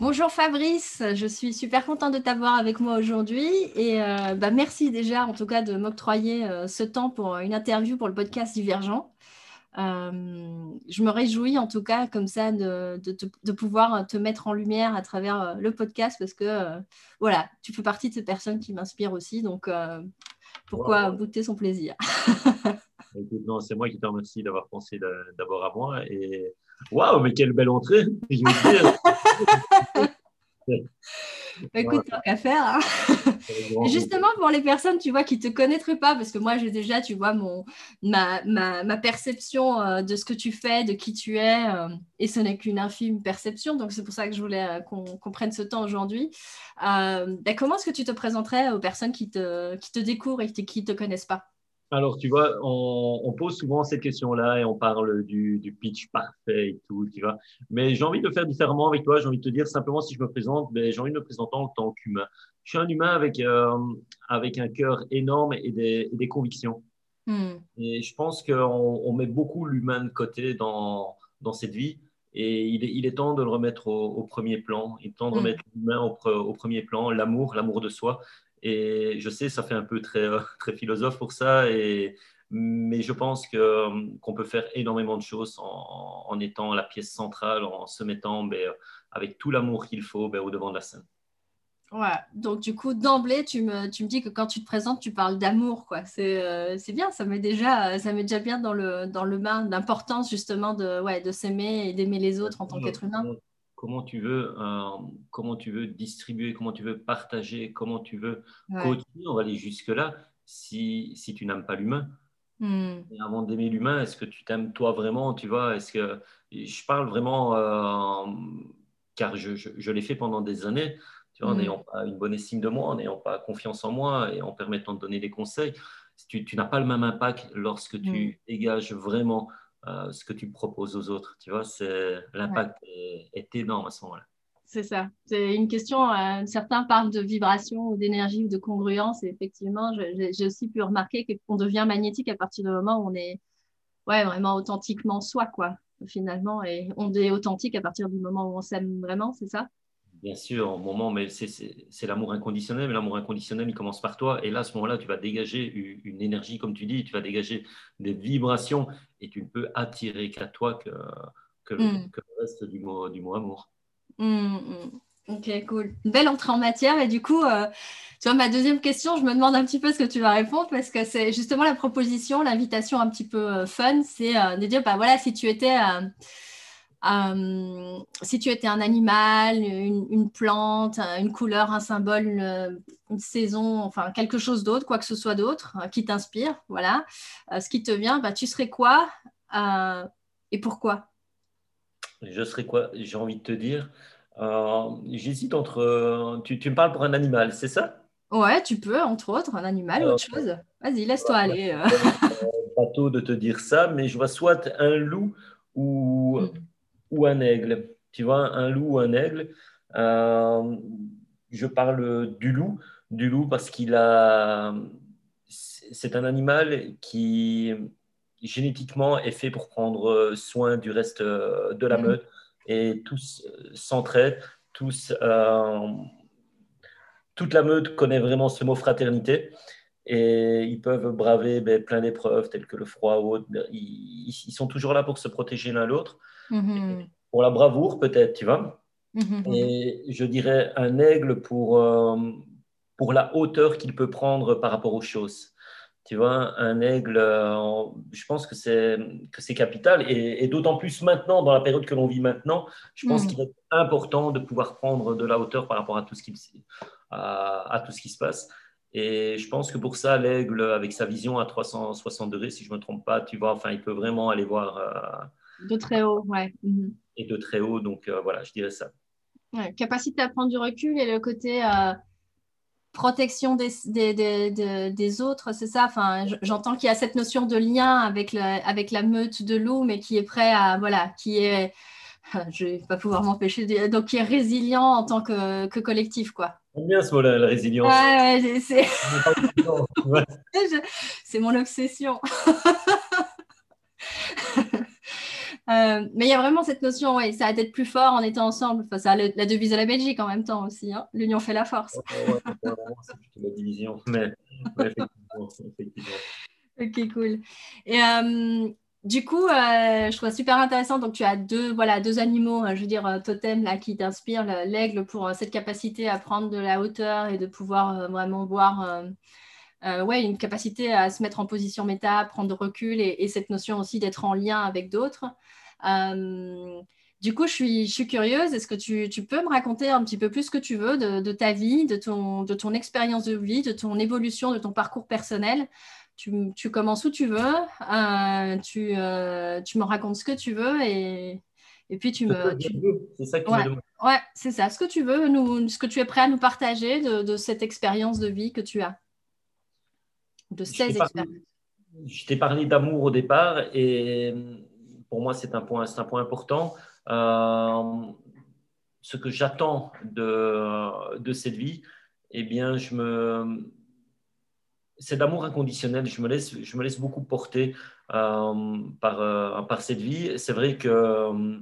Bonjour Fabrice, je suis super contente de t'avoir avec moi aujourd'hui et euh, bah, merci déjà en tout cas de m'octroyer euh, ce temps pour une interview pour le podcast Divergent. Euh, je me réjouis en tout cas comme ça de, de, pouvoir te mettre en lumière à travers le podcast parce que voilà, tu fais partie de ces personnes qui m'inspirent aussi, donc pourquoi goûter son plaisir? Non, c'est moi qui te remercie d'avoir pensé d'abord à moi et Waouh, mais quelle belle entrée Écoute, tant qu'à faire. Hein. Justement, pour les personnes, tu vois, qui ne te connaîtraient pas, parce que moi, j'ai déjà, tu vois, mon, ma, ma, perception euh, de ce que tu fais, de qui tu es, euh, et ce n'est qu'une infime perception. Donc, c'est pour ça que je voulais euh, qu'on prenne ce temps aujourd'hui. Ben, comment est-ce que tu te présenterais aux personnes qui te, qui te découvrent et qui ne te connaissent pas? Alors, tu vois, on, pose souvent cette question-là et on parle du, pitch parfait et tout, tu vois. Mais j'ai envie de faire différemment avec toi. J'ai envie de te dire simplement si je me présente, ben, j'ai envie de me présenter en tant qu'humain. Je suis un humain avec, euh, avec un cœur énorme et des, des convictions. Hmm. Et je pense qu'on on met beaucoup l'humain de côté dans, dans cette vie. Et il est, il est temps de le remettre au, premier plan. Il est temps de hmm. remettre l'humain au, au, premier plan, l'amour, l'amour de soi. Et je sais, ça fait un peu très, euh, très philosophe pour ça, et, mais je pense que, qu'on peut faire énormément de choses en, en, étant la pièce centrale, en se mettant ben, avec tout l'amour qu'il faut ben, au devant de la scène. Ouais, donc du coup, d'emblée, tu me, tu me dis que quand tu te présentes, tu parles d'amour, quoi. C'est, euh, c'est bien, ça met déjà, ça met déjà bien dans le, dans le bain d'importance justement de, ouais, de s'aimer et d'aimer les autres en tant qu'être humain comment tu veux, euh, comment tu veux distribuer, comment tu veux partager, comment tu veux coacher. On va aller jusque-là si, si tu n'aimes pas l'humain. Hmm. avant d'aimer l'humain, est-ce que tu t'aimes toi vraiment Tu vois, est-ce que je parle vraiment euh, car je, je, l'ai fait pendant des années. Tu vois, en hmm. n'ayant pas une bonne estime de moi, en n'ayant pas confiance en moi et en permettant de donner des conseils, tu, tu n'as pas le même impact lorsque tu hmm. dégages vraiment euh, ce que tu proposes aux autres. Tu vois, c'est l'impact est, énorme à ce moment-là. C'est ça. C'est une question. Euh, certains parlent de vibration ou d'énergie ou de congruence. Et effectivement, j'ai aussi pu remarquer qu'on devient magnétique à partir du moment où on est ouais, vraiment authentiquement soi, quoi, finalement. Et on est authentique à partir du moment où on s'aime vraiment, c'est ça? Bien sûr, au moment, mais c'est l'amour inconditionnel. Mais l'amour inconditionnel, il commence par toi. Et là, à ce moment-là, tu vas dégager une énergie, comme tu dis, tu vas dégager des vibrations et tu ne peux attirer qu'à toi que, que, hmm. le reste du mot, du mot amour. Hmm, hmm. Ok, cool. belle entrée en matière. Et du coup, euh, tu vois, ma deuxième question, je me demande un petit peu ce que tu vas répondre parce que c'est justement la proposition, l'invitation un petit peu euh, fun, c'est euh, de dire, bah voilà, si tu étais euh, si tu étais un animal, une, plante, une couleur, un symbole, une, saison, enfin quelque chose d'autre, quoi que ce soit d'autre euh, qui t'inspire, voilà, euh, ce qui te vient, bah, tu serais quoi et pourquoi? Je serais quoi J'ai envie de te dire. J'hésite entre. Tu, tu, me parles pour un animal, c'est ça? Ouais, tu peux, entre autres, un animal ou autre chose. Vas-y, laisse-toi aller. Bateau de te dire ça, mais je vois soit un loup ou, mm ou un aigle. Tu vois, un loup ou un aigle. Euh, je parle du loup, du loup parce qu'il a. C'est un animal qui génétiquement est fait pour prendre soin du reste de la mm. meute et tous s'entraident, tous. Euh, toute la meute connaît vraiment ce mot fraternité et ils peuvent braver ben, plein d'épreuves telles que le froid ou autre. Ils, ils, sont toujours là pour se protéger l'un l'autre. Mhm. Pour la bravoure, peut-être, tu vois. Mhm. Et je dirais un aigle pour, euh, pour la hauteur qu'il peut prendre par rapport aux choses. Tu vois, un aigle, euh, je pense que c'est, que c'est capital. Et, d'autant plus maintenant, dans la période que l'on vit maintenant, je pense mhm. qu'il est important de pouvoir prendre de la hauteur par rapport à tout ce qui, à, à tout ce qui se passe. Et je pense que pour ça, l'aigle, avec sa vision à 360 degrés, si je ne me trompe pas, tu vois, enfin, il peut vraiment aller voir euh, de très haut, ouais. Mhm. Et de très haut, donc euh, voilà, je dirais ça. capacité à prendre du recul et le côté euh, protection des, des, des, autres, c'est ça? Enfin, j'entends qu'il y a cette notion de lien avec, avec la meute de loup, mais qui est prêt à, voilà, qui est, je vais pas pouvoir m'empêcher de donc qui est résilient en tant que, que collectif, quoi. Bien ce mot-là, la résilience. Ouais, c'est... c'est mon obsession. Euh, mais il y a vraiment cette notion, ouais, ça a d'être plus fort en étant ensemble. Enfin, ça a la devise de la Belgique en même temps aussi. Hein. L'union fait la force. c'est plutôt la division. Mais, effectivement, Ok, cool. Et euh, du coup, euh, je trouve ça super intéressant. Donc, tu as deux, voilà, deux animaux, je veux dire, totem là, qui t'inspirent. L'aigle pour cette capacité à prendre de la hauteur et de pouvoir vraiment voir euh, ouais, une capacité à se mettre en position méta, prendre de recul et, cette notion aussi d'être en lien avec d'autres. Euh, du coup, je suis, je suis curieuse. Est-ce que tu, tu, peux me raconter un petit peu plus ce que tu veux de, ta vie, de ton, de ton expérience de vie, de ton évolution, de ton parcours personnel? Tu, tu commences où tu veux, euh, tu, tu me racontes ce que tu veux et, et puis tu me. C'est ça que ouais, ouais c'est ça. Ce que tu veux, nous, ce que tu es prêt à nous partager de, de cette expérience de vie que tu as de 16 expériences. Je t'ai parlé d'amour au départ et pour moi, c'est un point, un point important. Euh, ce que j'attends de, de cette vie, eh bien, je me, c'est d'amour inconditionnel. Je me laisse, je me laisse beaucoup porter euh, par, euh, par cette vie. C'est vrai que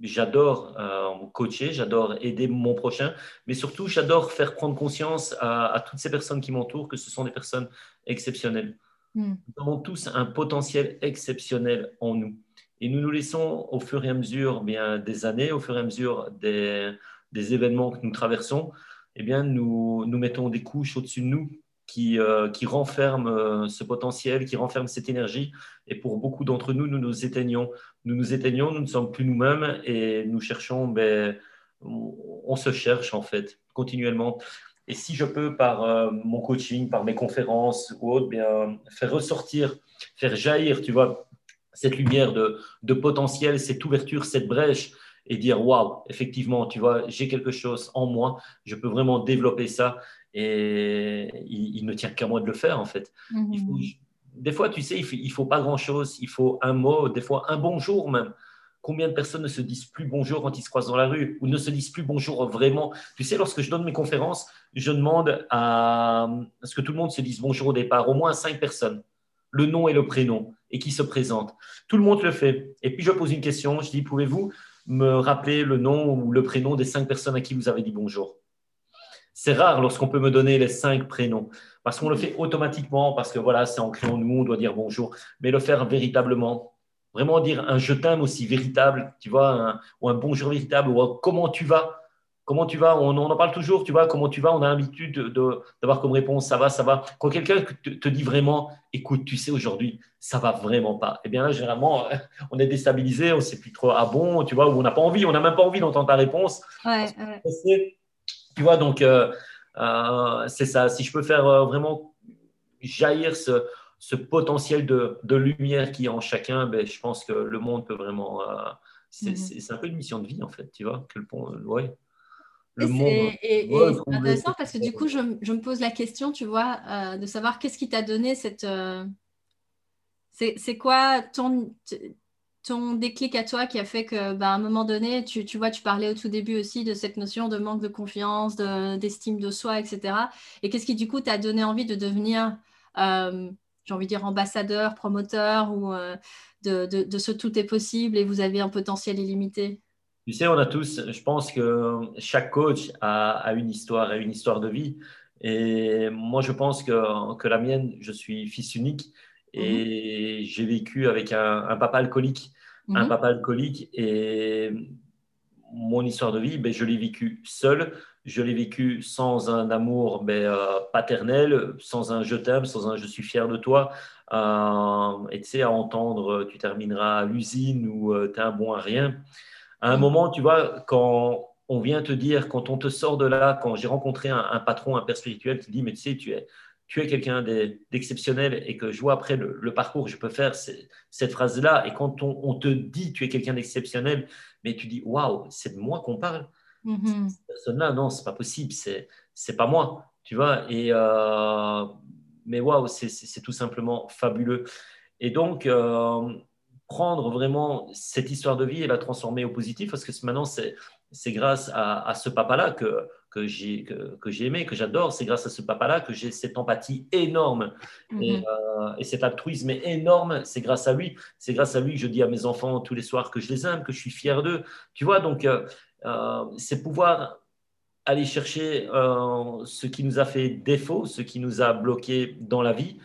j'adore euh, coacher, j'adore aider mon prochain, mais surtout j'adore faire prendre conscience à, toutes ces personnes qui m'entourent que ce sont des personnes exceptionnelles. Hmm. Nous avons tous un potentiel exceptionnel en nous. Et nous nous laissons au fur et à mesure bien, des années, au fur et à mesure des, des événements que nous traversons, eh bien, nous, nous mettons des couches au-dessus de nous qui, euh, qui renferme euh, ce potentiel, qui renferme cette énergie. Et pour beaucoup d'entre nous, nous nous éteignons. Nous nous éteignons, nous ne sommes plus nous-mêmes et nous cherchons, ben, on, se cherche en fait continuellement. Et si je peux, par euh, mon coaching, par mes conférences ou autre, bien, faire ressortir, faire jaillir, tu vois, cette lumière de, de potentiel, cette ouverture, cette brèche, et dire waouh, effectivement, tu vois, j'ai quelque chose en moi, je peux vraiment développer ça. Et il, ne tient qu'à moi de le faire, en fait. Mhm. des fois, tu sais, il ne faut, pas grand-chose. Il faut un mot, des fois un bonjour même. Combien de personnes ne se disent plus bonjour quand ils se croisent dans la rue ou ne se disent plus bonjour vraiment? Tu sais, lorsque je donne mes conférences, je demande à, ce que tout le monde se dise bonjour au départ, au moins cinq personnes, le nom et le prénom, et qui se présentent. Tout le monde le fait. Et puis je pose une question, je dis, pouvez-vous me rappeler le nom ou le prénom des cinq personnes à qui vous avez dit bonjour? C'est rare lorsqu'on peut me donner les cinq prénoms, parce qu'on le fait automatiquement, parce que voilà, c'est ancré en nous, on doit dire bonjour, mais le faire véritablement, vraiment dire un je t'aime aussi véritable, tu vois, ou un bonjour véritable, ou comment tu vas, comment tu vas, on, en parle toujours, tu vois, comment tu vas, on a l'habitude d'avoir comme réponse ça va, ça va. Quand quelqu'un te, dit vraiment, écoute, tu sais, aujourd'hui, ça va vraiment pas, eh bien là, généralement, on est déstabilisé, on ne sait plus trop, ah bon, tu vois, ou on n'a pas envie, on n'a même pas envie d'entendre ta réponse. Ouais, ouais. Tu vois, donc euh, euh, c'est ça. Si je peux faire euh, vraiment jaillir ce, ce potentiel de, de, lumière qui est en chacun, ben, je pense que le monde peut vraiment. Mhm. c'est un peu une mission de vie, en fait, tu vois. Que le, ouais. Le monde, et, c'est intéressant parce que du coup, je, je, me pose la question, tu vois, de savoir qu'est-ce qui t'a donné cette. c'est quoi ton, ton déclic à toi qui a fait que, bah, à un moment donné, tu, tu, vois, tu parlais au tout début aussi de cette notion de manque de confiance, d'estime de, soi, etc. Et qu'est-ce qui, du coup, t'a donné envie de devenir, euh, j'ai envie de dire, ambassadeur, promoteur ou euh, de, de, ce tout est possible et vous avez un potentiel illimité? Tu sais, on a tous, je pense que chaque coach a, a une histoire, a une histoire de vie. Et moi, je pense que, que la mienne, je suis fils unique. Et mhm. j'ai vécu avec un, papa alcoolique. Un mhm. papa alcoolique. Et mon histoire de vie, ben, je l'ai vécu seul. Je l'ai vécu sans un amour ben, euh, paternel, sans un je t'aime, sans un je suis fier de toi. Euh, et tu sais, à entendre tu termineras à l'usine ou euh, tu es un bon à rien. À un mhm. moment, tu vois, quand on vient te dire, quand on te sort de là, quand j'ai rencontré un, un, patron, un père spirituel qui dit, mais tu sais, tu es, tu es quelqu'un d'exceptionnel et que je vois après le, parcours, je peux faire cette phrase-là. Et quand on, te dit tu es quelqu'un d'exceptionnel, mais tu dis waouh, c'est de moi qu'on parle. Mm-hmm. Cette personne-là, non, c'est pas possible, c'est c'est pas moi, tu vois. Et euh, mais waouh, c'est tout simplement fabuleux. Et donc, euh, prendre vraiment cette histoire de vie et la transformer au positif parce que maintenant, c'est grâce à, ce papa-là que, que j'ai que, aimé, que j'adore. C'est grâce à ce papa-là que j'ai cette empathie énorme et, mhm. euh, et, cet altruisme énorme. C'est grâce à lui. C'est grâce à lui que je dis à mes enfants tous les soirs que je les aime, que je suis fier d'eux. Tu vois, donc euh, euh, c'est pouvoir aller chercher ce qui nous a fait défaut, ce qui nous a bloqué dans la vie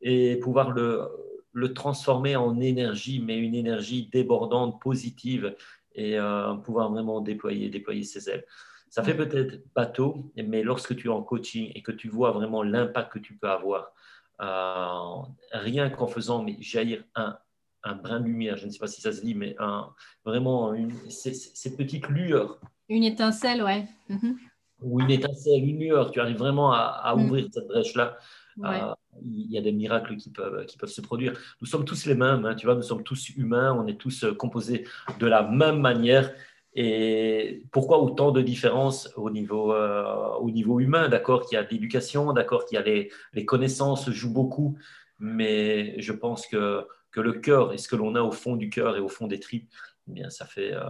et pouvoir le, le transformer en énergie, mais une énergie débordante, positive et pouvoir vraiment déployer, déployer ses ailes. Ça fait peut-être bateau, mais lorsque tu es en coaching et que tu vois vraiment l'impact que tu peux avoir, euh, rien qu'en faisant mais jaillir un, un, brin de lumière, je ne sais pas si ça se dit, mais un, vraiment une, ces, petites lueurs. Une étincelle, ouais. Mhm. Ou une étincelle, une lueur, tu arrives vraiment à, mm. ouvrir cette brèche-là. Euh, il y a des miracles qui peuvent, qui peuvent se produire. Nous sommes tous les mêmes, hein, tu vois, nous sommes tous humains, on est tous composés de la même manière. Et pourquoi autant de différences au niveau, euh, au niveau humain? D'accord qu'il y a l'éducation, d'accord qu'il y a les, les, connaissances jouent beaucoup, mais je pense que, que le cœur et ce que l'on a au fond du cœur et au fond des tripes, eh bien, ça fait, euh,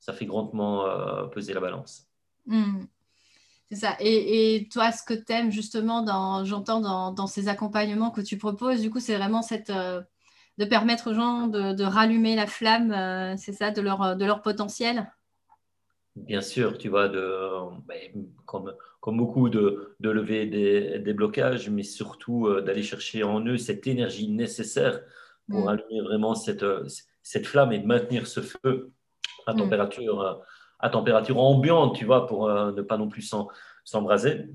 ça fait grandement euh, peser la balance. Hmm. C'est ça. Et, et, toi, ce que tu aimes justement, j'entends dans, dans, ces accompagnements que tu proposes, du coup, c'est vraiment cette de permettre aux gens de, rallumer la flamme, euh, c'est ça, de leur, de leur potentiel? Bien sûr, tu vois, de, ben, comme, comme beaucoup, de, de lever des, des, blocages, mais surtout euh, d'aller chercher en eux cette énergie nécessaire pour mm. allumer vraiment cette, cette flamme et de maintenir ce feu à mm. température, à température ambiante, tu vois, pour euh, ne pas non plus s'embraser.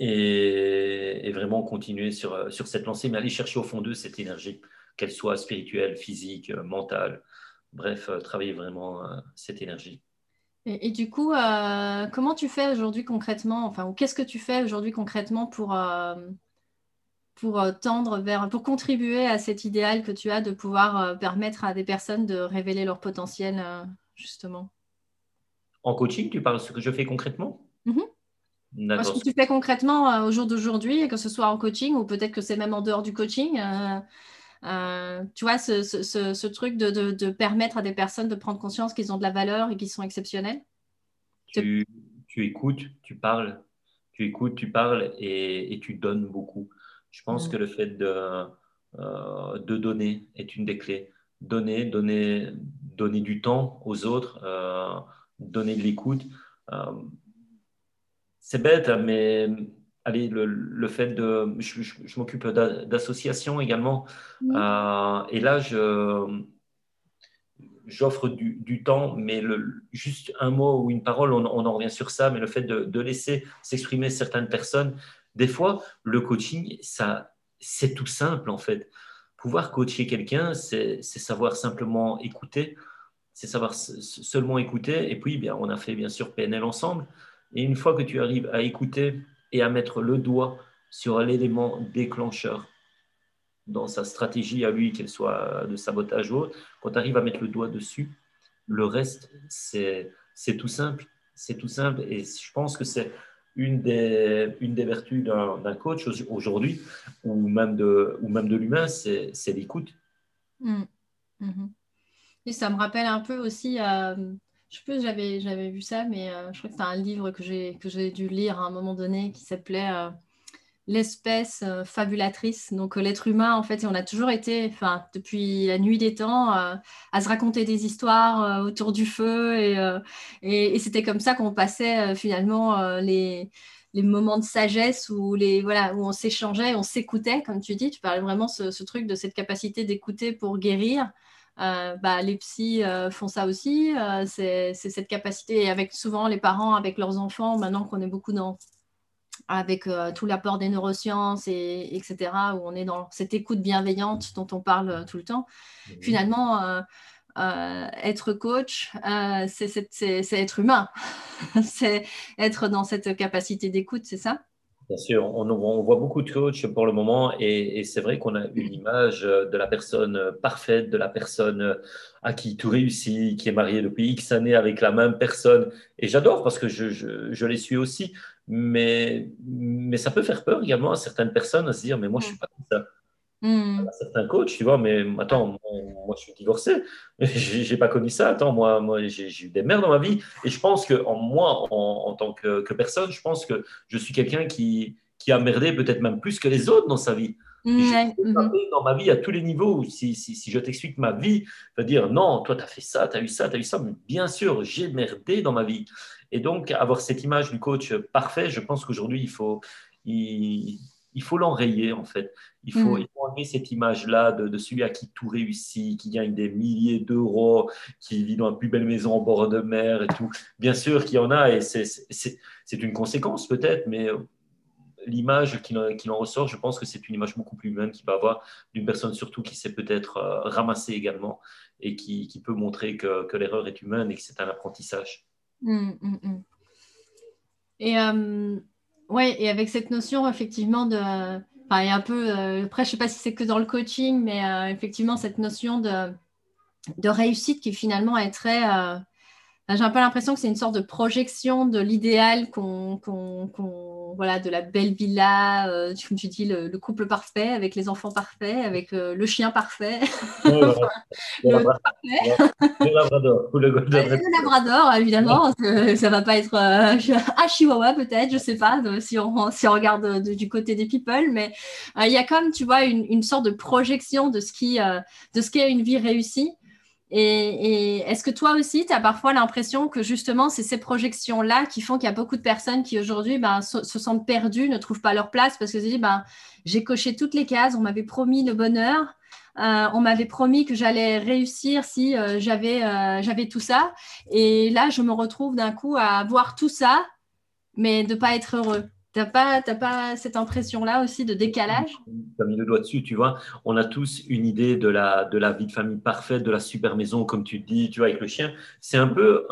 Et, et, vraiment continuer sur, sur cette lancée, mais aller chercher au fond d'eux cette énergie qu'elle soit spirituelle, physique, euh, mentale. Bref, euh, travailler vraiment euh, cette énergie. Et, du coup, comment tu fais aujourd'hui concrètement, enfin, ou qu'est-ce que tu fais aujourd'hui concrètement pour, pour tendre vers, pour contribuer à cet idéal que tu as de pouvoir permettre à des personnes de révéler leur potentiel, justement? En coaching, tu parles de ce que je fais concrètement? Mm-hmm. Ce que tu fais concrètement au jour d'aujourd'hui, que ce soit en coaching ou peut-être que c'est même en dehors du coaching, euh, tu vois, ce, truc de, permettre à des personnes de prendre conscience qu'ils ont de la valeur et qu'ils sont exceptionnels? Tu, écoutes, tu parles, tu écoutes, tu parles et, tu donnes beaucoup. Je pense mm. que le fait de, euh, de donner est une des clés. Donner, donner, donner du temps aux autres, euh, donner de l'écoute. c'est bête, mais allez, le, fait de. Je, m'occupe d'associations également. Euh, et là, j'offre du, temps, mais le, juste un mot ou une parole, on, en revient sur ça, mais le fait de, laisser s'exprimer certaines personnes, des fois, le coaching, ça, c'est tout simple en fait. Pouvoir coacher quelqu'un, c'est savoir simplement écouter, c'est savoir seulement écouter. Et puis, bien, on a fait bien sûr PNL ensemble. Et une fois que tu arrives à écouter et à mettre le doigt sur l'élément déclencheur dans sa stratégie à lui, qu'elle soit de sabotage ou autre, quand tu arrives à mettre le doigt dessus, le reste, c'est tout simple. C'est tout simple. Et je pense que c'est une des, une des vertus d'un coach aujourd'hui, ou même de, ou même de l'humain, c'est l'écoute. Mmh. Mmh. Et ça me rappelle un peu aussi, euh, je sais plus, j'avais, j'avais vu ça, mais euh, je crois que c'est un livre que j'ai, dû lire à un moment donné qui s'appelait euh, L'espèce euh, fabulatrice. Donc l'être humain, en fait, on a toujours été, enfin, depuis la nuit des temps, à se raconter des histoires autour du feu. Et, et, c'était comme ça qu'on passait finalement les, moments de sagesse où, les, voilà, où on s'échangeait, on s'écoutait, comme tu dis. Tu parlais vraiment ce truc de cette capacité d'écouter pour guérir. Euh, bah, les psys euh, font ça aussi. Euh, c'est cette capacité, avec souvent les parents, avec leurs enfants, maintenant qu'on est beaucoup dans, avec tout l'apport des neurosciences, et, etc., où on est dans cette écoute bienveillante dont on parle tout le temps. Mmh. Finalement, être coach, c'est être humain, c'est être dans cette capacité d'écoute, c'est ça? Bien sûr, on, voit beaucoup de coachs pour le moment et, c'est vrai qu'on a une image de la personne parfaite, de la personne à qui tout réussit, qui est mariée depuis X années avec la même personne. Et j'adore parce que je, les suis aussi, mais, mais ça peut faire peur également à certaines personnes à se dire, mais moi je ne suis pas comme ça. Hmm. Certains coachs, tu vois, mais attends, moi, je suis divorcé, j'ai pas connu ça. Attends, moi, moi j'ai eu des mères dans ma vie, et je pense que en moi, en, tant que, personne, je pense que je suis quelqu'un qui, qui a merdé peut-être même plus que les autres dans sa vie. Mhm. dans ma vie à tous les niveaux. Si, si, si je t'explique ma vie, je veux dire non, toi, tu as fait ça, tu as eu ça, tu as eu ça. Mais bien sûr, j'ai merdé dans ma vie. Et donc, avoir cette image du coach parfait, je pense qu'aujourd'hui, il faut, il, il faut l'enrayer en fait. Il faut, mm. enlever cette image-là de, celui à qui tout réussit, qui gagne des milliers d'euros, qui vit dans la plus belle maison en bord de mer et tout. Bien sûr qu'il y en a et c'est une conséquence peut-être, mais l'image qui, en ressort, je pense que c'est une image beaucoup plus humaine qu'il va avoir d'une personne surtout qui s'est peut-être euh, ramassée également et qui, peut montrer que, l'erreur est humaine et que c'est un apprentissage. Mm, mm, et euh, oui, et avec cette notion effectivement de. Un peu. Euh, après, je ne sais pas si c'est que dans le coaching, mais euh, effectivement, cette notion de, de réussite qui finalement est très. Euh, j'ai un peu l'impression que c'est une sorte de projection de l'idéal qu'on voilà, de la belle villa, euh, comme tu dis, le, couple parfait, avec les enfants parfaits, avec euh, le chien parfait. le, labrador. Le, labrador, évidemment. Ça va pas être euh, un chihuahua peut-être, je sais pas, si on, si on regarde du côté des people, mais il y a comme, tu vois, une, une, sorte de projection de ce qui, de ce qu'est une vie réussie. Et, est-ce que toi aussi, tu as parfois l'impression que justement, c'est ces projections-là qui font qu'il y a beaucoup de personnes qui aujourd'hui ben, se, sentent perdues, ne trouvent pas leur place parce que se disent, ben, j'ai coché toutes les cases, on m'avait promis le bonheur, euh, on m'avait promis que j'allais réussir si euh, j'avais, euh, j'avais tout ça. Et là, je me retrouve d'un coup à avoir tout ça, mais de ne pas être heureux. T'as pas, pas cette impression-là aussi de décalage? Tu as mis le doigt dessus, tu vois. On a tous une idée de la, de la vie de famille parfaite, de la super maison, comme tu dis, tu vois, avec le chien. C'est un peu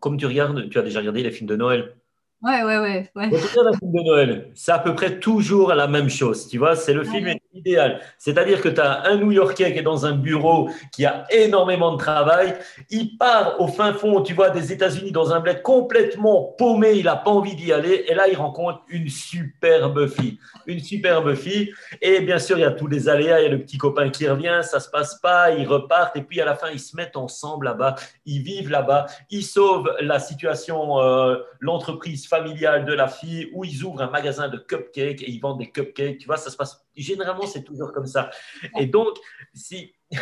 comme tu regardes, tu as déjà regardé les films de Noël. Ouais, ouais, ouais. ouais. un film de Noël, c'est à peu près toujours la même chose, tu vois, c'est le film idéal. C'est-à-dire que tu as un New-Yorkais qui est dans un bureau, qui a énormément de travail, il part au fin fond, tu vois, des États-Unis dans un bled complètement paumé, il n'a pas envie d'y aller, et là, il rencontre une superbe fille, une superbe fille, et bien sûr, il y a tous les aléas, il y a le petit copain qui revient, ça se passe pas, ils repartent, et puis à la fin, ils se mettent ensemble là-bas, ils vivent là-bas, ils sauvent la situation, euh, l'entreprise familiale de la fille où ils ouvrent un magasin de cupcakes et ils vendent des cupcakes. Tu vois, ça se passe. Généralement, c'est toujours comme ça. Et donc, si.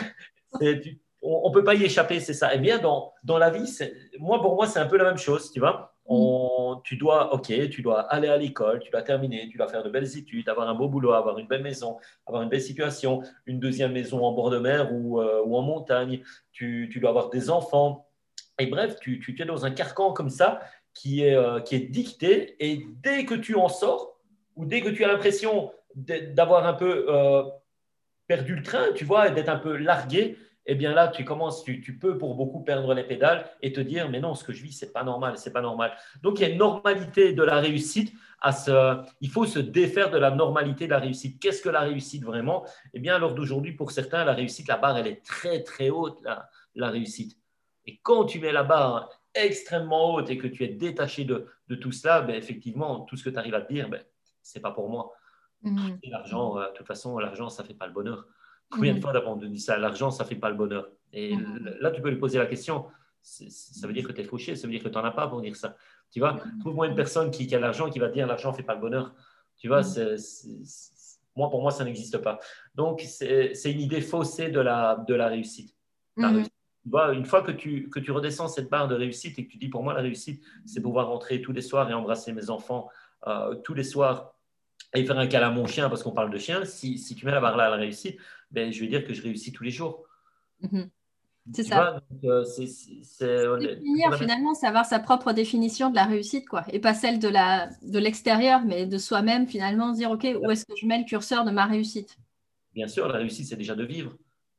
on ne peut pas y échapper, c'est ça. Et bien, dans, dans la vie, moi, pour moi, c'est un peu la même chose, tu vois. On, tu dois, ok, tu dois aller à l'école, tu dois terminer, tu dois faire de belles études, avoir un beau boulot, avoir une belle maison, avoir une belle situation, une deuxième maison en bord de mer ou, euh, en montagne, tu, tu, dois avoir des enfants. Et bref, tu, tu es dans un carcan comme ça qui est, euh, qui est dictée et dès que tu en sors ou dès que tu as l'impression d'avoir un peu euh, perdu le train, tu vois, d'être un peu largué, eh bien là, tu commences, tu, tu, peux pour beaucoup perdre les pédales et te dire, mais non, ce que je vis, c'est pas normal, c'est pas normal. Donc, il y a une normalité de la réussite. À ce, il faut se défaire de la normalité de la réussite. Qu'est-ce que la réussite vraiment? Eh bien, lors d'aujourd'hui, pour certains, la réussite, la barre, elle est très, très haute, la, la réussite. Et quand tu mets la barre extrêmement haute et que tu es détaché de, de tout cela, ben, effectivement, tout ce que tu arrives à te dire, ben, ce n'est pas pour moi. Mhm. L'argent, euh, de toute façon, l'argent, ça ne fait pas le bonheur. Combien de mhm. fois d'avant de dit ça L'argent, ça ne fait pas le bonheur? Et mhm. là, tu peux lui poser la question. Ça veut dire que tu es fauché, ça veut dire que tu n'en as pas pour dire ça. Tu vois, trouve-moi une personne qui, a l'argent qui va dire l'argent ne fait pas le bonheur. Tu vois, moi, pour moi, ça n'existe pas. Donc, c'est une idée faussée de la, de la réussite. La réussite une fois que tu, que tu redescends cette barre de réussite et que tu dis pour moi la réussite, c'est pouvoir rentrer tous les soirs et embrasser mes enfants euh, tous les soirs et faire un câlin à mon chien parce qu'on parle de chien, si, si, tu mets la barre là à la réussite, ben, je vais dire que je réussis tous les jours. Mhm. C'est ça. Euh, c'est finalement, savoir sa propre définition de la réussite, quoi, et pas celle de la de l'extérieur, mais de soi-même finalement, dire ok, où est-ce que je mets le curseur de ma réussite? Bien sûr, la réussite, c'est déjà de vivre.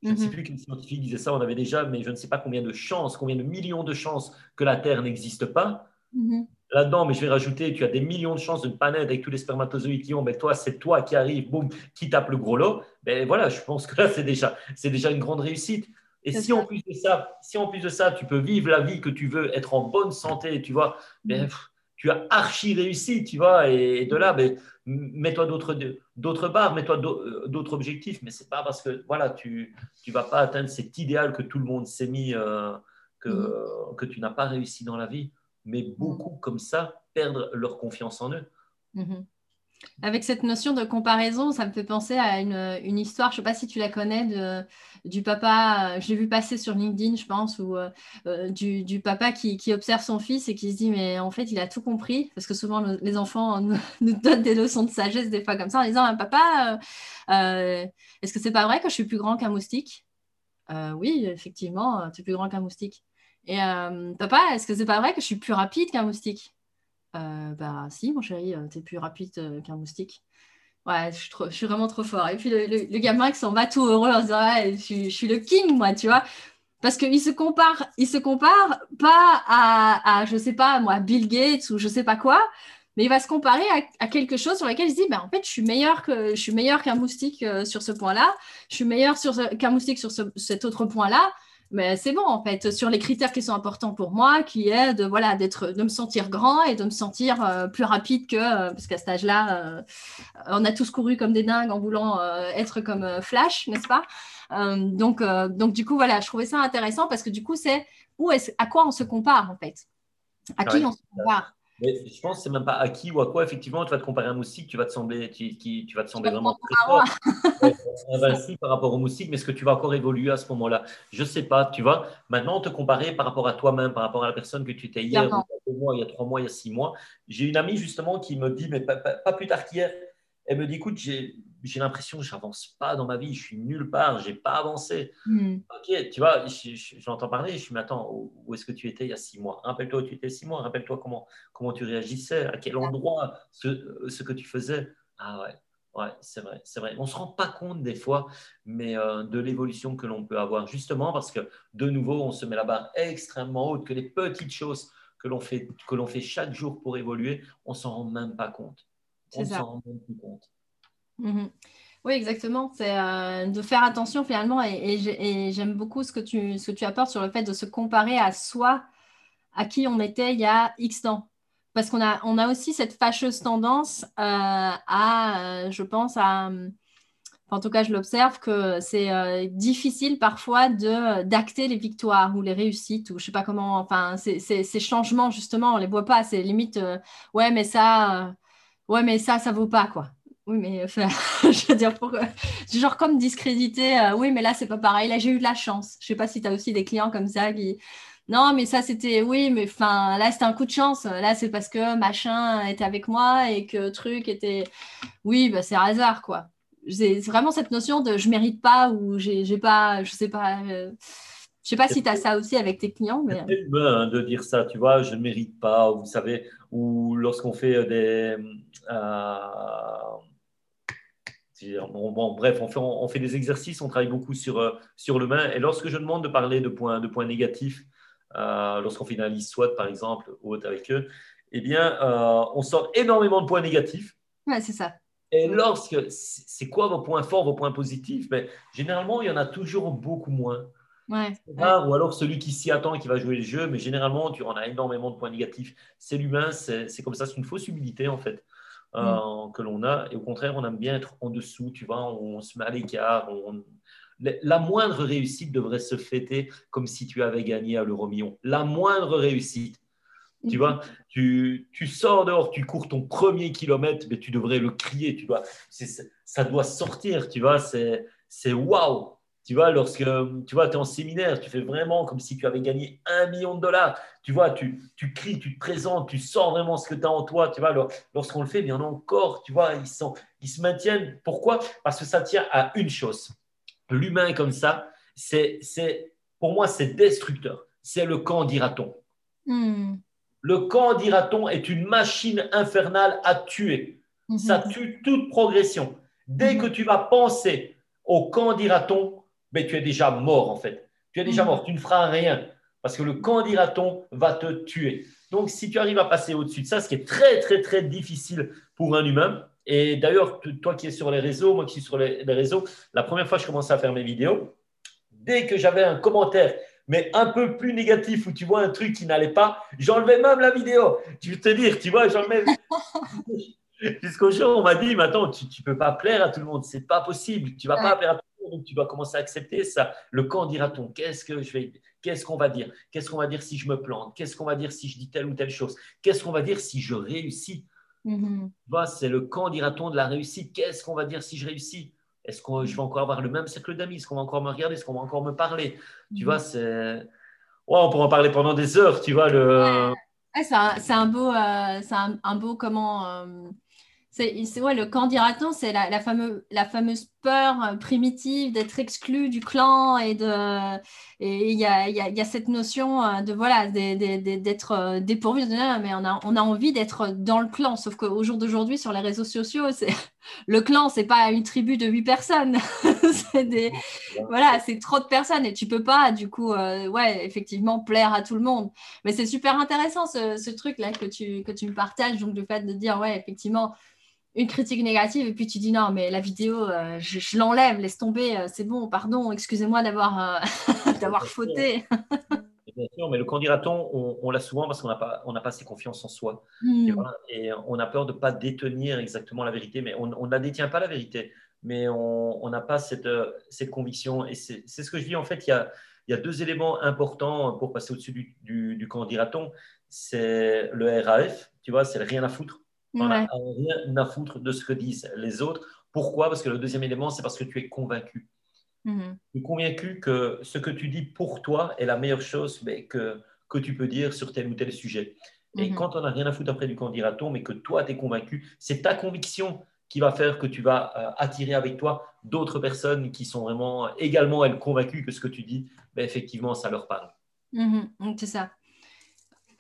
Je ne sais mhm. plus quel scientifique disait ça, on avait déjà, mais je ne sais pas combien de chances, combien de millions de chances que la Terre n'existe pas. Mhm. Là-dedans, mais je vais rajouter, tu as des millions de chances d'une planète avec tous les spermatozoïdes qui ont, mais toi, c'est toi qui arrive, boum, qui tape le gros lot. Ben voilà, je pense que là, c'est déjà, c'est déjà une grande réussite. Et si en, plus de ça, si en plus de ça, tu peux vivre la vie que tu veux, être en bonne santé, tu vois, ben, mhm. tu as archi réussi, tu vois, et, de là, ben, mets-toi d'autres, d'autres barres, mets-toi euh, d'autres objectifs, mais c'est pas parce que voilà, tu ne vas pas atteindre cet idéal que tout le monde s'est mis, euh, que, mm-hmm. que tu n'as pas réussi dans la vie. Mais beaucoup comme ça perdent leur confiance en eux. Mm-hmm. Avec cette notion de comparaison, ça me fait penser à une, histoire, je ne sais pas si tu la connais, du papa, euh, je l'ai vu passer sur LinkedIn, je pense, ou euh, euh, du, papa qui, observe son fils et qui se dit, mais en fait, il a tout compris, parce que souvent, les enfants nous, donnent des leçons de sagesse, des fois comme ça, en disant, papa, est-ce que c'est pas vrai que je suis plus grand qu'un moustique? Oui, effectivement, tu es plus grand qu'un moustique. Et papa, est-ce que c'est pas vrai que je suis plus rapide qu'un moustique? Bah si, mon chéri, euh, t'es plus rapide euh, qu'un moustique. Ouais, je suis, vraiment trop fort. Et puis le, gamin qui s'en va tout heureux en disant je, suis le king, moi, tu vois. Parce qu'il se compare, il se compare pas à, à, je sais pas, moi, Bill Gates ou je sais pas quoi, mais il va se comparer à, quelque chose sur lequel il se dit, bah, en fait, je suis meilleur que je suis meilleur qu'un moustique sur ce point-là, je suis meilleur qu'un moustique sur cet autre point-là mais c'est bon en fait sur les critères qui sont importants pour moi qui est de voilà d'être de me sentir grand et de me sentir euh, plus rapide que euh, parce qu'à cet âge-là euh, on a tous couru comme des dingues en voulant être comme Flash n'est-ce pas? Donc donc du coup voilà je trouvais ça intéressant parce que du coup c'est où est à quoi on se compare en fait? À qui on se compare? Mais je pense que c'est même pas à qui ou à quoi, effectivement, tu vas te comparer à un moustique, tu vas te sembler, tu, tu vas te sembler vraiment très fort. invincible par rapport au moustique, mais est-ce que tu vas encore évoluer à ce moment-là? Je ne sais pas, tu vois. Maintenant, te comparer par rapport à toi-même, par rapport à la personne que tu étais hier, il y a deux mois, il y a trois mois, il y a six mois. J'ai une amie justement qui me dit, mais pas, pas plus tard qu'hier, elle me dit, écoute, j'ai j'ai l'impression que je n'avance pas dans ma vie, je suis nulle part, je n'ai pas avancé. Hmm. Ok, tu vois, j'entends parler, je me attends, où est-ce que tu étais il y a six mois? Rappelle-toi où tu étais six mois, rappelle-toi comment, comment tu réagissais, à quel endroit, ce, ce que tu faisais. Ah ouais, ouais, c'est vrai, c'est vrai. On ne se rend pas compte des fois, mais euh, de l'évolution que l'on peut avoir, justement parce que de nouveau, on se met la barre extrêmement haute, que les petites choses que l'on fait, que l'on fait chaque jour pour évoluer, on s'en rend même pas compte. On s'en rend même plus compte. Mhm. Oui, exactement. C'est euh, de faire attention finalement et, j'aime beaucoup ce que, tu, ce que tu apportes sur le fait de se comparer à soi, à qui on était il y a X temps. Parce qu'on a, on a aussi cette fâcheuse tendance euh, à, euh, je pense, à, en tout cas, je l'observe que c'est difficile parfois d'acter les victoires ou les réussites ou je sais pas comment. Enfin, ces changements justement, on les voit pas. C'est limite, ouais, mais ça, ouais, mais ça, ça vaut pas quoi. Oui, mais enfin, je veux dire, pourquoi genre comme discréditer, euh, oui, mais là, c'est pas pareil, là, j'ai eu de la chance. Je sais pas si tu as aussi des clients comme ça qui. Non, mais ça, c'était, oui, mais enfin, là, c'était un coup de chance. Là, c'est parce que machin était avec moi et que truc était. Oui, bah, c'est hasard, quoi. C'est vraiment cette notion de je mérite pas ou j'ai pas, je sais pas. Euh, je sais pas si tu as ça aussi avec tes clients. Mais... C'est humain hein, de dire ça, tu vois, je ne mérite pas, vous savez, ou lorsqu'on fait des. Euh, Bon, bref, on fait, on fait, des exercices, on travaille beaucoup sur, euh, sur l'humain. Et lorsque je demande de parler de points, de points négatifs, euh, lorsqu'on finalise SWOT, par exemple, ou autre avec eux, eh bien, euh, on sort énormément de points négatifs. Ouais, c'est ça. Et lorsque, c'est quoi vos points forts, vos points positifs? Mais généralement, il y en a toujours beaucoup moins. Ouais, Ou alors celui qui s'y attend et qui va jouer le jeu, mais généralement, tu en as énormément de points négatifs. C'est l'humain, c'est comme ça, c'est une fausse humilité en fait. Euh, mm. que l'on a. Et au contraire, on aime bien être en dessous, tu vois, on, se met à l'écart. La moindre réussite devrait se fêter comme si tu avais gagné à l'euro million. La moindre réussite. Tu mm. vois, tu, tu, sors dehors, tu cours ton premier kilomètre, mais tu devrais le crier, tu vois. Ça doit sortir, tu vois. C'est waouh, tu vois, lorsque tu vois, es en séminaire, tu fais vraiment comme si tu avais gagné un million de dollars. Tu vois, tu, tu cries, tu te présentes, tu sors vraiment ce que tu as en toi. Tu vois, lorsqu'on le fait, bien encore, tu vois, ils, sont, ils se maintiennent. Pourquoi? Parce que ça tient à une chose. L'humain comme ça, c'est, pour moi, c'est destructeur. C'est le camp, dira-t-on. Hmm. Le camp, dira-t-on, est une machine infernale à tuer. Hmm. Ça tue toute progression. Dès hmm. que tu vas penser au camp, dira-t-on, mais tu es déjà mort en fait. Tu es déjà mm. mort, tu ne feras rien parce que le candidaton va te tuer. Donc, si tu arrives à passer au-dessus de ça, ce qui est très, très, très difficile pour un humain, et d'ailleurs, toi qui es sur les réseaux, moi qui suis sur les, réseaux, la première fois que je commençais à faire mes vidéos, dès que j'avais un commentaire, mais un peu plus négatif, où tu vois un truc qui n'allait pas, j'enlevais même la vidéo. Tu veux te dire, tu vois, j'enlevais. Jusqu'au jour, on m'a dit, maintenant, tu ne peux pas plaire à tout le monde, c'est pas possible. Tu vas pas plaire à tout donc tu dois commencer à accepter ça. Le quand dira-t-on Qu'est-ce que je vais Qu'est-ce qu'on va dire? Qu'est-ce qu'on va dire si je me plante? Qu'est-ce qu'on va dire si je dis telle ou telle chose? Qu'est-ce qu'on va dire si je réussis? Mm C'est le quand dira-t-on de la réussite. Qu'est-ce qu'on va dire si je réussis? Est-ce que je vais encore avoir le même cercle d'amis? Est-ce qu'on va encore me regarder? Est-ce qu'on va encore me parler? Tu vois, c'est. on pourrait en parler pendant des heures, tu vois. Le... c'est un, beau, euh, c'est un, beau comment. Euh, c'est ouais, le candidaton, c'est la, la, la, fameuse peur euh, primitive d'être exclu du clan et de et il y a, y, a, y a, cette notion euh, de voilà d'être euh, dépourvu mais on a, on a envie d'être dans le clan sauf qu'au jour d'aujourd'hui sur les réseaux sociaux c'est le clan c'est pas une tribu de huit personnes. C'est des voilà c'est trop de personnes et tu peux pas du coup ouais effectivement plaire à tout le monde. Mais c'est super intéressant ce, ce, truc là que tu que tu me partages donc le fait de dire ouais effectivement une critique négative et puis tu dis non, mais la vidéo, euh, je, l'enlève, laisse tomber, euh, c'est bon, pardon, excusez-moi d'avoir euh, d'avoir fauté. Bien sûr, mais le candidaton, on, on l'a souvent parce qu'on n'a pas, on n'a pas assez confiance en soi. Hmm. Et, on a peur de ne pas détenir exactement la vérité, mais on ne la détient pas la vérité, mais on n'a pas cette, cette conviction. Et c'est ce que je dis, en fait, il y a, il y a deux éléments importants pour passer au-dessus du, du, du candidaton. C'est le RAF, tu vois, c'est le rien à foutre. On n'a rien à foutre de ce que disent les autres. Pourquoi? Parce que le deuxième élément, c'est parce que tu es convaincu. Mm-hmm. Tu es convaincu que ce que tu dis pour toi est la meilleure chose mais que, que tu peux dire sur tel ou tel sujet. Et mm-hmm. quand on n'a rien à foutre après du candidaton, mais que toi, tu es convaincu, c'est ta conviction qui va faire que tu vas euh, attirer avec toi d'autres personnes qui sont vraiment également, elles, convaincues que ce que tu dis, ben, effectivement, ça leur parle. Mm-hmm. C'est ça.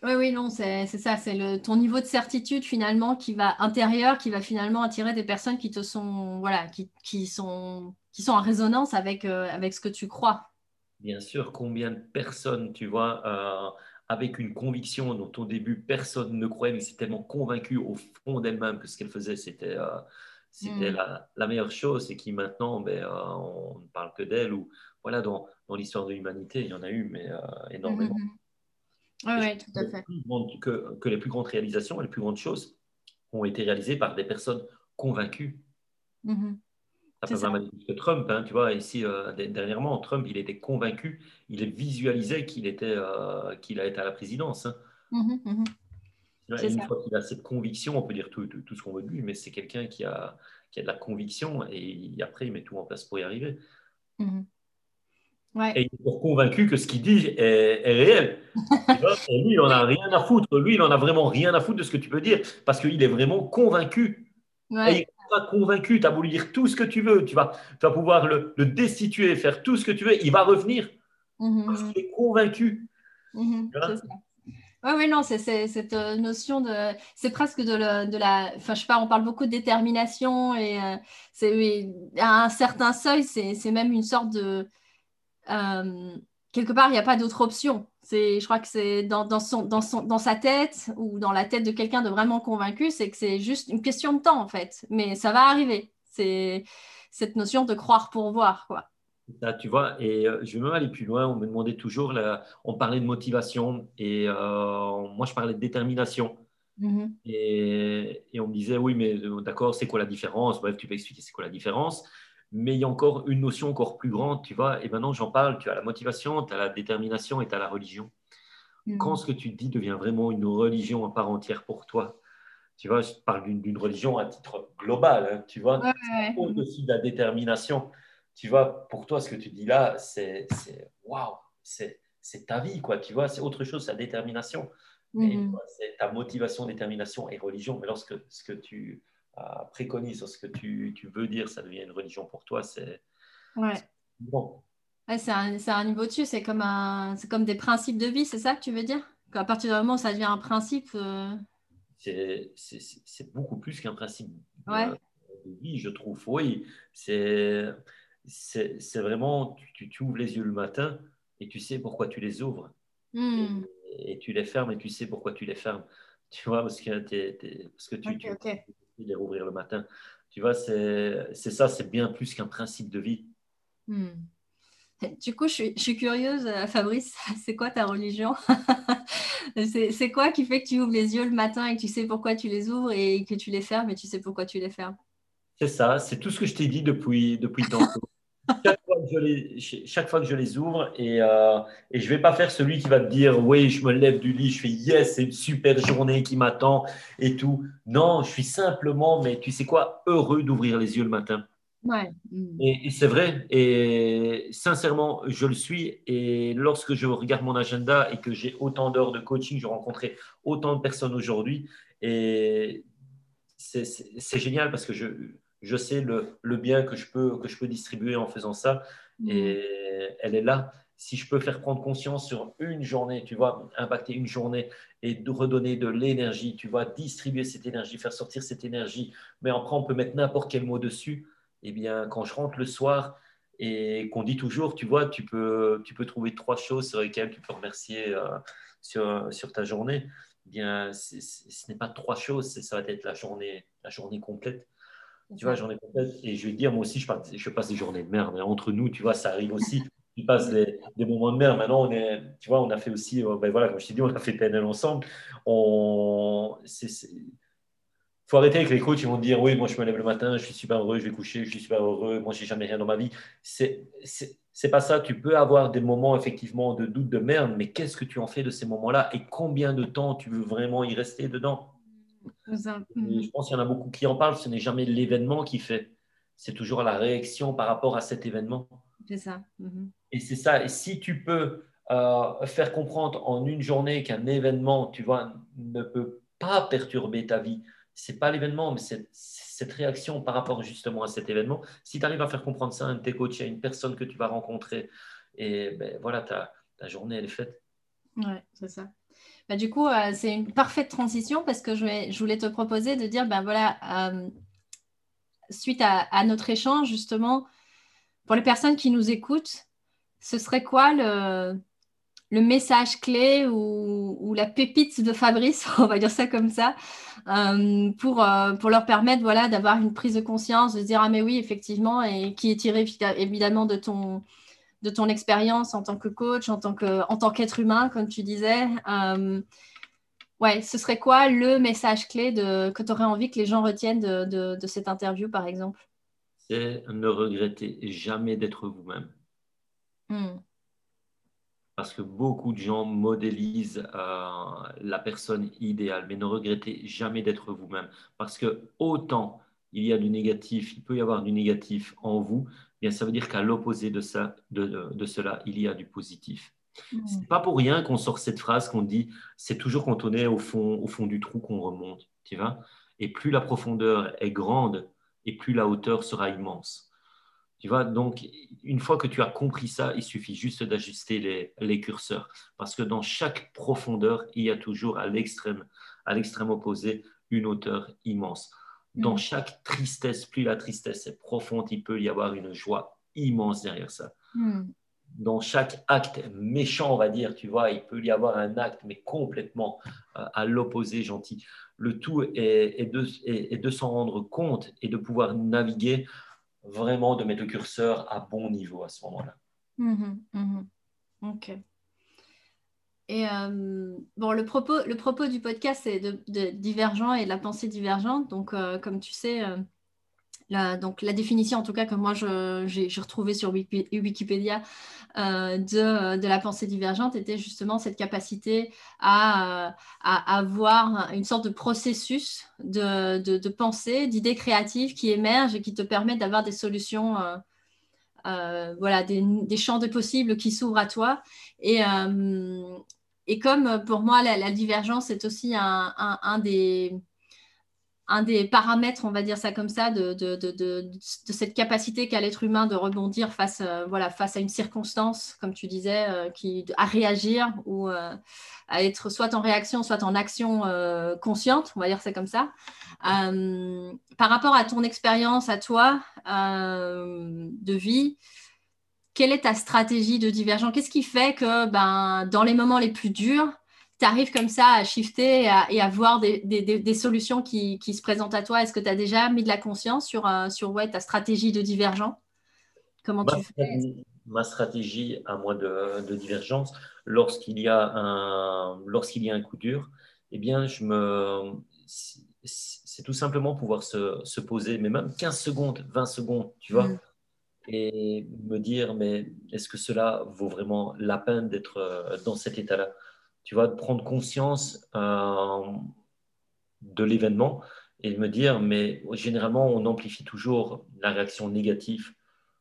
Oui, oui, non, c'est ça, c'est ton niveau de certitude finalement qui va intérieur, qui va finalement attirer des personnes qui te sont, voilà, qui, qui sont, qui sont en résonance avec, euh, avec ce que tu crois. Bien sûr, combien de personnes, tu vois, euh, avec une conviction dont au début personne ne croyait, mais c'est tellement convaincu au fond d'elle-même que ce qu'elle faisait, c'était euh, c'était hmm. la, la, meilleure chose et qui maintenant, ben, on ne parle que d'elle ou voilà, dans, dans l'histoire de l'humanité, il y en a eu, mais énormément. Hmm, hmm, oui, tout à fait. Que, que, les plus grandes réalisations, les plus grandes choses ont été réalisées par des personnes convaincues. Mm-hmm. Ça fait mal que Trump, hein, tu vois, ici, euh, dernièrement, Trump, il était convaincu, il visualisait qu'il était, euh, qu'il allait être à la présidence. Hein. Mm-hmm, mm-hmm. une fois qu'il a cette conviction, on peut dire tout, tout, ce qu'on veut de lui, mais c'est quelqu'un qui a, qui a de la conviction et après, il met tout en place pour y arriver. Et il est convaincu que ce qu'il dit est, réel. et lui, il n'en a rien à foutre. Lui, il n'en a vraiment rien à foutre de ce que tu peux dire parce qu'il est vraiment convaincu. Et il est convaincu, tu as voulu dire tout ce que tu veux, tu vas, tu vas pouvoir le, destituer, faire tout ce que tu veux, il va revenir mm-hmm. parce qu'il est convaincu. Mm-hmm. Oui, oui, non, c'est cette euh, notion de. C'est presque de, de, la. Enfin, je sais pas, on parle beaucoup de détermination et euh, c'est à un certain seuil, c'est même une sorte de quelque part, il n'y a pas d'autre option. je crois que c'est dans, dans, son, dans, son, dans sa tête ou dans la tête de quelqu'un de vraiment convaincu, c'est que c'est juste une question de temps en fait. Mais ça va arriver. C'est cette notion de croire pour voir, quoi. tu vois, et euh, je vais même aller plus loin. On me demandait toujours, on parlait de motivation et euh, moi je parlais de détermination. Mm-hmm. et, et, on me disait, oui, mais d'accord, c'est quoi la différence? Bref, tu peux expliquer c'est quoi la différence mais il y a encore une notion encore plus grande, tu vois, et maintenant j'en parle, tu as la motivation, tu as la détermination et tu as la religion. Mm. Quand ce que tu dis devient vraiment une religion à part entière pour toi, tu vois, je parle d'une religion à titre global, hein, tu vois, au-dessus de la détermination, tu vois, pour toi, ce que tu dis là, c'est waouh, c'est ta vie, quoi, tu vois, c'est autre chose, la détermination. Mm-hmm. C'est ta motivation, détermination et religion. Mais lorsque ce que tu préconise ce que tu, tu, veux dire, ça devient une religion pour toi, c'est bon. c'est un, un, niveau dessus, c'est comme, un, comme des principes de vie, c'est ça que tu veux dire? Qu'à partir du moment où ça devient un principe. Euh, c'est beaucoup plus qu'un principe de vie, je trouve. Oui, c'est vraiment, tu, tu, ouvres les yeux le matin et tu sais pourquoi tu les ouvres. Hmm. Et, tu les fermes et tu sais pourquoi tu les fermes. Tu vois, parce que, parce que tu, tu les rouvrir le matin. Tu vois, c'est ça, c'est bien plus qu'un principe de vie. Hmm. Du coup, je suis, curieuse, euh, Fabrice, c'est quoi ta religion? C'est quoi qui fait que tu ouvres les yeux le matin et que tu sais pourquoi tu les ouvres et que tu les fermes et tu sais pourquoi tu les fermes? C'est ça, c'est tout ce que je t'ai dit depuis, depuis tantôt. chaque, fois que je les, chaque fois que je les ouvre et, euh, et je ne vais pas faire celui qui va te dire oui, je me lève du lit, je fais yes, c'est une super journée qui m'attend et tout. Non, je suis simplement, mais tu sais quoi, heureux d'ouvrir les yeux le matin. Ouais. Mm. Et, c'est vrai, et sincèrement, je le suis. Et lorsque je regarde mon agenda et que j'ai autant d'heures de coaching, je rencontrais autant de personnes aujourd'hui. Et c'est génial parce que je, je sais le, le, bien que je, peux, que je peux distribuer en faisant ça. Mm. Et elle est là. Si je peux faire prendre conscience sur une journée, tu vois, impacter une journée et de redonner de l'énergie, tu vois, distribuer cette énergie, faire sortir cette énergie, mais après on peut mettre n'importe quel mot dessus eh bien, quand je rentre le soir et qu'on dit toujours, tu vois, tu peux, tu peux trouver trois choses sur lesquelles tu peux remercier euh, sur, sur, ta journée, eh bien, ce n'est pas trois choses, ça va être la journée, la journée complète. Tu vois, journée complète. Et je vais dire, moi aussi, je passe, des journées de merde. Entre nous, tu vois, ça arrive aussi. Tu passes des, moments de merde. Maintenant, on est, tu vois, on a fait aussi, euh, ben voilà, comme je t'ai dit, on a fait PNL ensemble. On, c'est, faut arrêter avec les coachs, ils vont dire oui, moi je me lève le matin, je suis super heureux, je vais coucher, je suis super heureux, moi j'ai jamais rien dans ma vie. C'est c'est pas ça. Tu peux avoir des moments effectivement de doute, de merde, mais qu'est-ce que tu en fais de ces moments-là et combien de temps tu veux vraiment y rester dedans? Je pense qu'il y en a beaucoup qui en parlent. Ce n'est jamais l'événement qui fait, c'est toujours la réaction par rapport à cet événement. C'est ça. Mhm. Et c'est ça. Et si tu peux euh, faire comprendre en une journée qu'un événement, tu vois, ne peut pas perturber ta vie, c'est pas l'événement, mais c'est cette réaction par rapport justement à cet événement. Si tu arrives à faire comprendre ça à un de tes coachs, à une personne que tu vas rencontrer, et ben, voilà, ta, ta journée, elle est faite. Ouais, c'est ça. Bah, du coup, euh, c'est une parfaite transition parce que je, voulais te proposer de dire, ben voilà, euh, suite à, notre échange, justement, pour les personnes qui nous écoutent, ce serait quoi le, message clé ou, la pépite de Fabrice, on va dire ça comme ça, euh, pour, leur permettre voilà, d'avoir une prise de conscience, de se dire ah mais oui effectivement, et qui est tiré évidemment de ton, de ton expérience en tant que coach, en tant, que, en tant qu'être humain, comme tu disais. Euh, ouais, ce serait quoi le message clé de, que tu aurais envie que les gens retiennent de, de cette interview, par exemple? C'est ne regrettez jamais d'être vous-même. Hmm parce que beaucoup de gens modélisent euh, la personne idéale, mais ne regrettez jamais d'être vous-même, parce que autant il y a du négatif, il peut y avoir du négatif en vous, bien ça veut dire qu'à l'opposé de, ça, de, cela, il y a du positif. Ce mmh. C'est pas pour rien qu'on sort cette phrase qu'on dit, c'est toujours quand on est au fond, au fond du trou qu'on remonte, tu vois? Et plus la profondeur est grande, et plus la hauteur sera immense. Tu vois, donc, une fois que tu as compris ça, il suffit juste d'ajuster les, curseurs. Parce que dans chaque profondeur, il y a toujours à l'extrême, à l'extrême opposé, une hauteur immense. Dans mm. chaque tristesse, plus la tristesse est profonde, il peut y avoir une joie immense derrière ça. Mm. Dans chaque acte méchant, on va dire, tu vois, il peut y avoir un acte, mais complètement euh, à l'opposé gentil. Le tout est, de, est de s'en rendre compte et de pouvoir naviguer vraiment de mettre le curseur à bon niveau à ce moment-là. Mhm, mhm. Ok. Et euh, bon, le propos, le propos du podcast, c'est de, divergent et de la pensée divergente. Donc, euh, comme tu sais, euh, la, donc, la définition, en tout cas, que moi j'ai retrouvée sur Wikipédia de, de, la pensée divergente, était justement cette capacité à, à, avoir une sorte de processus de, de, pensée, d'idées créatives qui émergent et qui te permettent d'avoir des solutions. Voilà, des, des, champs de possibles qui s'ouvrent à toi. Et, et comme pour moi, la, divergence est aussi un, des, paramètres, on va dire ça comme ça, de, cette capacité qu'a l'être humain de rebondir face, euh, voilà, face à une circonstance, comme tu disais, euh, à réagir ou euh, à être soit en réaction, soit en action consciente, on va dire ça comme ça. par rapport à ton expérience, à toi, de vie, quelle est ta stratégie de divergence Qu'est-ce qui fait que ben, dans les moments les plus durs, tu arrives comme ça à shifter et à, voir des, solutions qui, se présentent à toi? Est-ce que tu as déjà mis de la conscience sur, euh, sur ouais, ta stratégie de divergent? Comment tu fais? ma stratégie à moi de, divergence, lorsqu'il y, a un, lorsqu'il y a un coup dur, eh bien, je me, c'est tout simplement pouvoir se, se, poser, mais même 15 secondes, 20 secondes, tu vois, mm. Et me dire, mais est-ce que cela vaut vraiment la peine d'être euh, dans cet état-là? Tu vois, de prendre conscience euh, de l'événement et de me dire, mais généralement, on amplifie toujours la réaction négative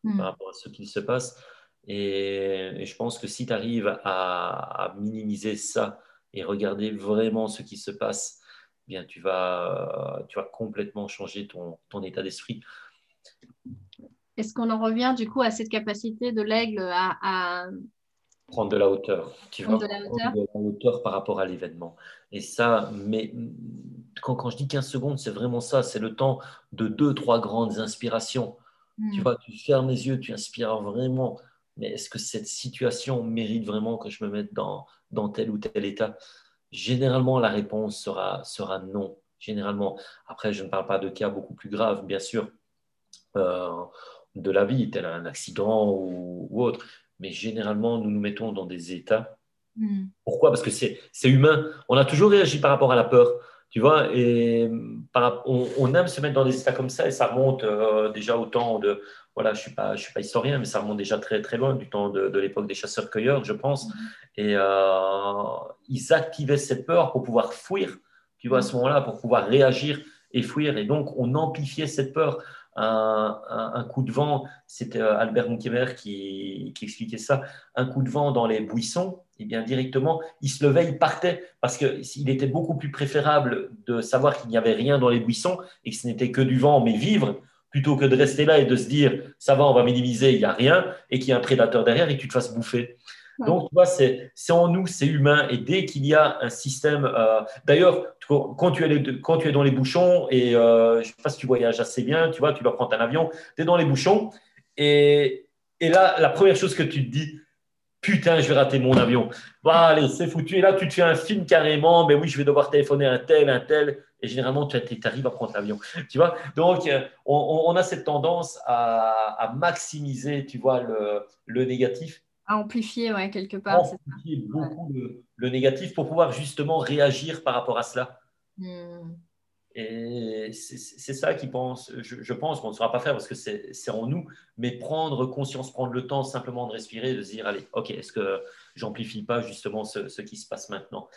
mm. par rapport à ce qui se passe. Et, je pense que si tu arrives à, minimiser ça et regarder vraiment ce qui se passe, eh bien tu vas, tu vas complètement changer ton, ton état d'esprit. Est-ce qu'on en revient du coup à cette capacité de l'aigle à, prendre de la hauteur, tu prendre de la hauteur? de la hauteur par rapport à l'événement. Et ça, mais quand, quand je dis 15 secondes, c'est vraiment ça, c'est le temps de deux, trois grandes inspirations. Tu hmm. vois, tu fermes les yeux, tu inspires vraiment mais est-ce que cette situation mérite vraiment que je me mette dans, dans tel ou tel état? Généralement, la réponse sera, sera non. Généralement. Après, je ne parle pas de cas beaucoup plus graves, bien sûr, euh, de la vie, tel un accident ou, autre. Mais généralement, nous nous mettons dans des états. Hmm. Pourquoi? Parce que c'est humain. On a toujours réagi par rapport à la peur. Tu vois, et on, aime se mettre dans des états comme ça et ça remonte euh, déjà au temps de, voilà, je ne suis, pas, je suis pas historien, mais ça remonte déjà très, très loin, du temps de, l'époque des chasseurs-cueilleurs, je pense. Mhm. Et euh, ils activaient cette peur pour pouvoir fuir, tu vois, à ce mhm. moment-là, pour pouvoir réagir et fuir. Et donc, on amplifiait cette peur. Un, coup de vent, c'était euh, Albert Moukhemer qui, qui, expliquait ça, un coup de vent dans les buissons, et eh bien directement, il se levait, il partait, parce qu'il était beaucoup plus préférable de savoir qu'il n'y avait rien dans les buissons et que ce n'était que du vent, mais vivre, plutôt que de rester là et de se dire ça va, on va minimiser, il n'y a rien, et qu'il y a un prédateur derrière et que tu te fasses bouffer. Donc, tu vois, c'est en nous, c'est humain. Et dès qu'il y a un système. Euh, d'ailleurs, quand, tu es quand tu es dans les bouchons, et euh, je ne sais pas si tu voyages assez bien, tu vois, tu leur prends un avion, tu es dans les bouchons, et, et là, la première chose que tu te dis, putain, je vais rater mon avion. Bon, allez, c'est foutu. Et là, tu te fais un film carrément, mais oui, je vais devoir téléphoner un tel, un tel. Et généralement, tu arrives à prendre l'avion. Tu vois? Donc, euh, on, a cette tendance à, maximiser, tu vois, le, négatif. À amplifier, ouais, quelque part. Amplifier beaucoup le, négatif pour pouvoir justement réagir par rapport à cela. Hmm. Et c'est ça qui pense, je, pense qu'on ne saura pas faire parce que c'est en nous, mais prendre conscience, prendre le temps simplement de respirer, de se dire, allez, ok, est-ce que j'amplifie pas justement ce, qui se passe maintenant?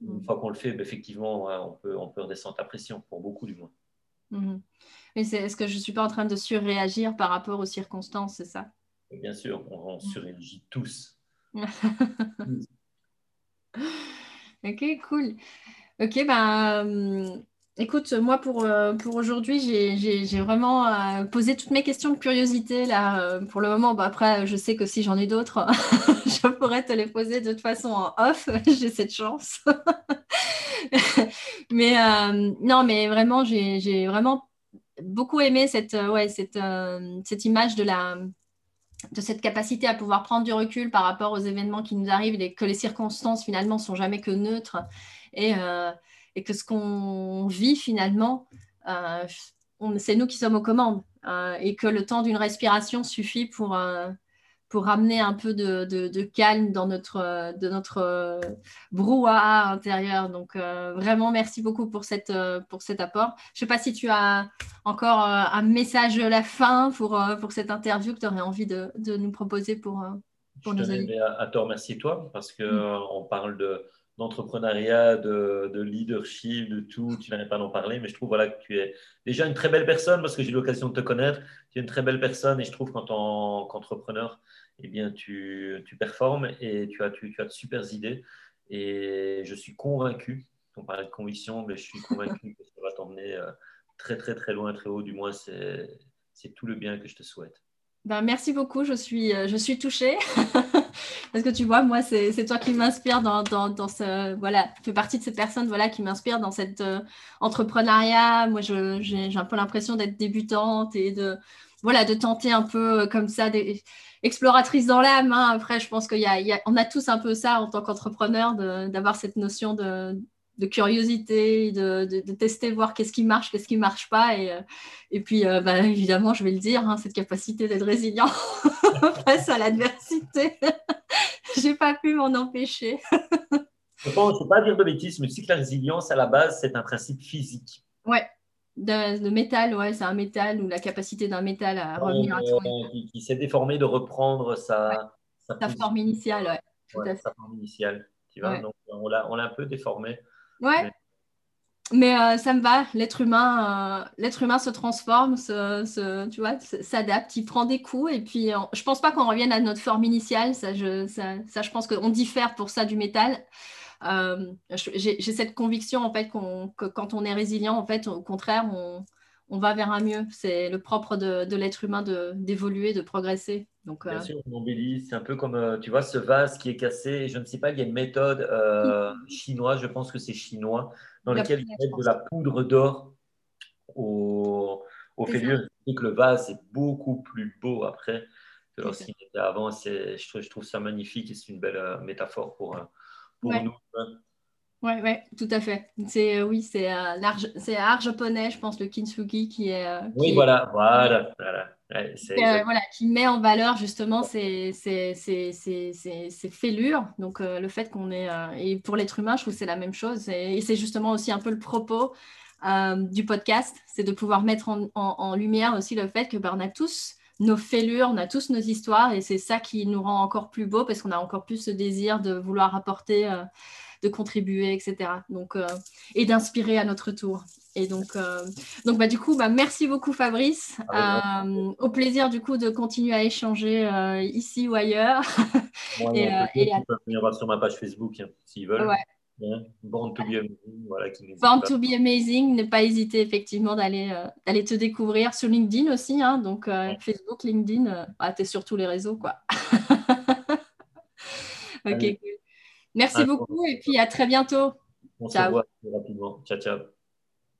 Une fois qu'on le fait, ben, effectivement, on peut, on peut redescendre la pression, pour beaucoup du moins. Mhm. Mais est-ce que je ne suis pas en train de surréagir par rapport aux circonstances, c'est ça? Bien sûr, on, surréagit tous. ok, cool. Ok, ben, Écoute, moi pour, euh, pour aujourd'hui, j'ai vraiment euh, posé toutes mes questions de curiosité là. Pour le moment, bah, après, je sais que si j'en ai d'autres, je pourrais te les poser de toute façon en off. j'ai cette chance. mais non, mais vraiment, j'ai vraiment beaucoup aimé cette, ouais, cette, cette image de la de cette capacité à pouvoir prendre du recul par rapport aux événements qui nous arrivent et que les circonstances finalement sont jamais que neutres. Et, et que ce qu'on vit finalement, euh, c'est nous qui sommes aux commandes euh, et que le temps d'une respiration suffit pour, euh, pour ramener un peu de, calme dans notre, de notre brouhaha intérieur. Donc vraiment, merci beaucoup pour, cette, pour cet apport. Je ne sais pas si tu as encore un message à la fin pour, pour cette interview que tu aurais envie de, nous proposer pour, pour Je nos À, à te remercier toi parce qu'on mm. parle de d'entrepreneuriat, de, leadership, de tout. Tu n'en pas d'en parler, mais je trouve voilà, que tu es déjà une très belle personne parce que j'ai eu l'occasion de te connaître. Tu es une très belle personne et je trouve qu'en tant qu'entrepreneur, eh bien, tu, tu, performes et tu as, tu, as de super idées. Et je suis convaincu, on parlait de conviction, mais je suis convaincu que ça va t'emmener euh, très, très, très loin, très haut. Du moins, c'est tout le bien que je te souhaite. Ben, merci beaucoup, je suis, euh, je suis touchée. Parce que tu vois, moi, c'est toi qui m'inspire dans, ce. Voilà, tu fais partie de ces personnes voilà, qui m'inspirent dans cet euh, entrepreneuriat. Moi, j'ai un peu l'impression d'être débutante et de, voilà, de tenter un peu euh, comme ça, des, exploratrice dans l'âme. Hein. Après, je pense qu'on a, a tous un peu ça en tant qu'entrepreneur, d'avoir cette notion de de curiosité, de, tester, voir qu'est-ce qui marche, qu'est-ce qui ne marche pas. Et, et puis, bah, évidemment, je vais le dire, hein, cette capacité d'être résilient face à l'adversité. J'ai pas pu m'en empêcher. je ne pense pas dire de bêtises, mais tu sais que la résilience, à la base, c'est un principe physique. Ouais, de, métal, ouais, c'est un métal ou la capacité d'un métal à revenir à son Qui, s'est déformé de reprendre sa, sa, forme initiale, ouais. Tout à fait. Sa forme initiale, tu vois. Donc, on l'a un peu déformé. Ouais. Mais, euh, ça me va, l'être humain, euh, l'être humain se transforme, se, tu vois, s'adapte, il prend des coups et puis je je pense pas qu'on revienne à notre forme initiale, ça je, ça, ça, je pense qu'on diffère pour ça du métal. Euh, j'ai cette conviction en fait que quand on est résilient, en fait, au contraire, on, on va vers un mieux. C'est le propre de, de l'être humain d'évoluer, de, progresser. Donc, Bien euh, sûr, on embellit. C'est un peu comme, euh, tu vois, ce vase qui est cassé. Je ne sais pas, il y a une méthode chinoise, je pense que c'est chinois, dans laquelle ils mettent de la poudre d'or au, au fêlure. Que le vase est beaucoup plus beau après que lorsqu'il était avant. Je, je, trouve ça magnifique et c'est une belle métaphore pour, pour nous. Oui, ouais, tout à fait. C'est euh, oui, c'est euh, c'est art japonais, je pense, le kintsugi qui est. Euh, oui, voilà, voilà, voilà. voilà, qui met en valeur justement ces, ces, ces, ces fêlures. Donc le fait qu'on est et pour l'être humain, je trouve que c'est la même chose. Et, c'est justement aussi un peu le propos du podcast, c'est de pouvoir mettre en, en, lumière aussi le fait que ben, on a tous nos fêlures, on a tous nos histoires et c'est ça qui nous rend encore plus beau parce qu'on a encore plus ce désir de vouloir apporter, euh, de contribuer, etc. Donc, euh, et d'inspirer à notre tour. Et donc, euh, donc bah, du coup, bah, merci beaucoup Fabrice. Ah au plaisir du coup de continuer à échanger ici ou ailleurs. et, et à... venir sur ma page Facebook hein, s'ils veulent. Born to be amazing. Voilà, Born to be amazing. Ne pas hésiter effectivement d'aller euh, d'aller te découvrir sur LinkedIn aussi. Hein, donc euh, Facebook, LinkedIn, euh, ah, tu es sur tous les réseaux. quoi. ok, Merci beaucoup et puis à très bientôt. On ciao. se voit rapidement. Ciao, ciao.